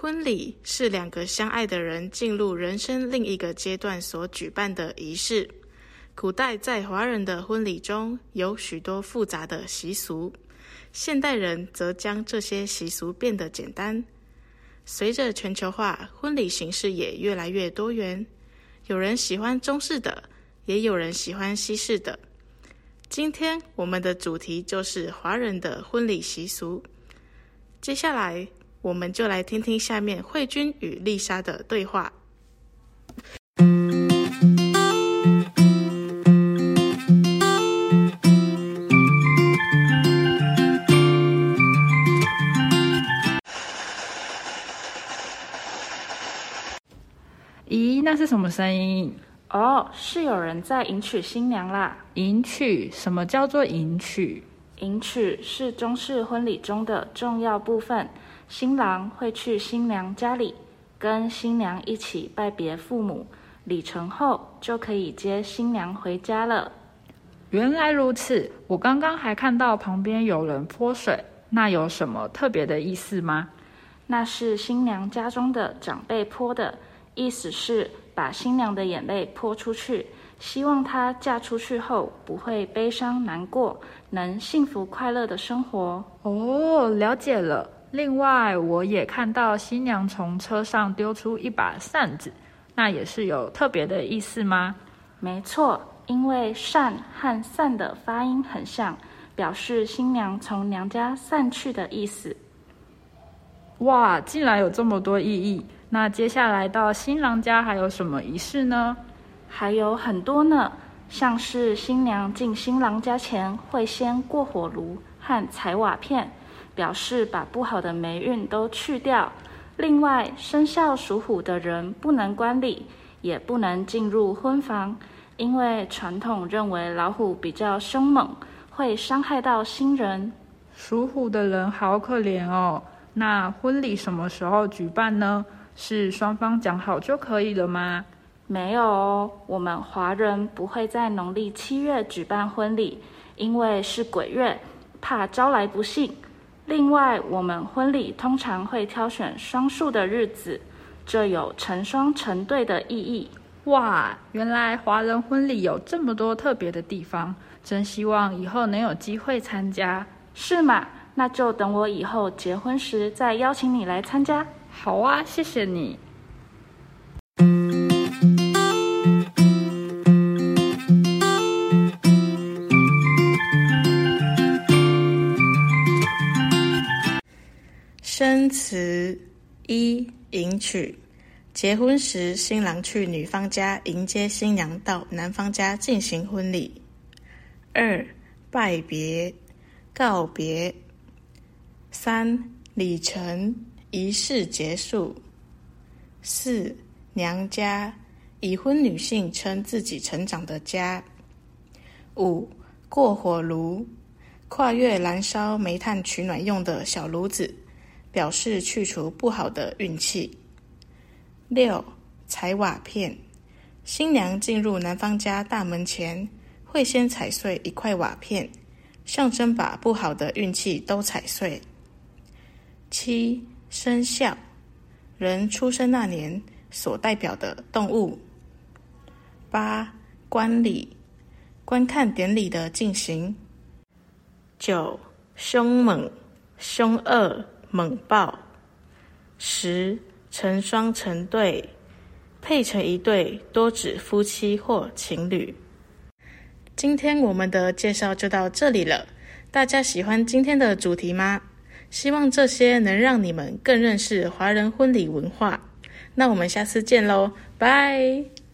婚礼是两个相爱的人进入人生另一个阶段所举办的仪式。古代在华人的婚礼中有许多复杂的习俗，现代人则将这些习俗变得简单。随着全球化，婚礼形式也越来越多元。有人喜欢中式的，也有人喜欢西式的。今天我们的主题就是华人的婚礼习俗。接下来，我们就来听听下面慧君与丽莎的对话。咦，那是什么声音？哦，是有人在迎娶新娘啦。迎娶？什么叫做迎娶？迎娶是中式婚礼中的重要部分，新郎会去新娘家里，跟新娘一起拜别父母，礼成后就可以接新娘回家了。原来如此，我刚刚还看到旁边有人泼水，那有什么特别的意思吗？那是新娘家中的长辈泼的，意思是把新娘的眼泪泼出去。希望她嫁出去后不会悲伤难过，能幸福快乐的生活。哦，了解了。另外，我也看到新娘从车上丢出一把扇子，那也是有特别的意思吗？没错，因为扇和散的发音很像，表示新娘从娘家散去的意思。哇，竟然有这么多意义！那接下来到新郎家还有什么仪式呢？还有很多呢，像是新娘进新郎家前会先过火炉和踩瓦片，表示把不好的霉运都去掉。另外，生肖属虎的人不能观礼，也不能进入婚房，因为传统认为老虎比较凶猛，会伤害到新人。属虎的人好可怜哦。那婚礼什么时候举办呢？是双方讲好就可以了吗？没有哦，我们华人不会在农历七月举办婚礼，因为是鬼月，怕招来不幸。另外，我们婚礼通常会挑选双数的日子，这有成双成对的意义。哇，原来华人婚礼有这么多特别的地方，真希望以后能有机会参加。是吗？那就等我以后结婚时再邀请你来参加。好啊，谢谢你。生词一，迎娶，结婚时新郎去女方家迎接新娘到男方家进行婚礼。二，拜别，告别。三，礼成，仪式结束。四，娘家，已婚女性称自己成长的家。五，过火炉，跨越燃烧煤炭取暖用的小炉子。表示去除不好的运气。六，踩瓦片，新娘进入男方家大门前，会先踩碎一块瓦片，象征把不好的运气都踩碎。七，生肖，人出生那年所代表的动物。八，观礼，观看典礼的进行。九，凶猛，凶恶。猛爆，十，成双成对，配成一对，多指夫妻或情侣。今天我们的介绍就到这里了，大家喜欢今天的主题吗？希望这些能让你们更认识华人婚礼文化。那我们下次见喽，拜。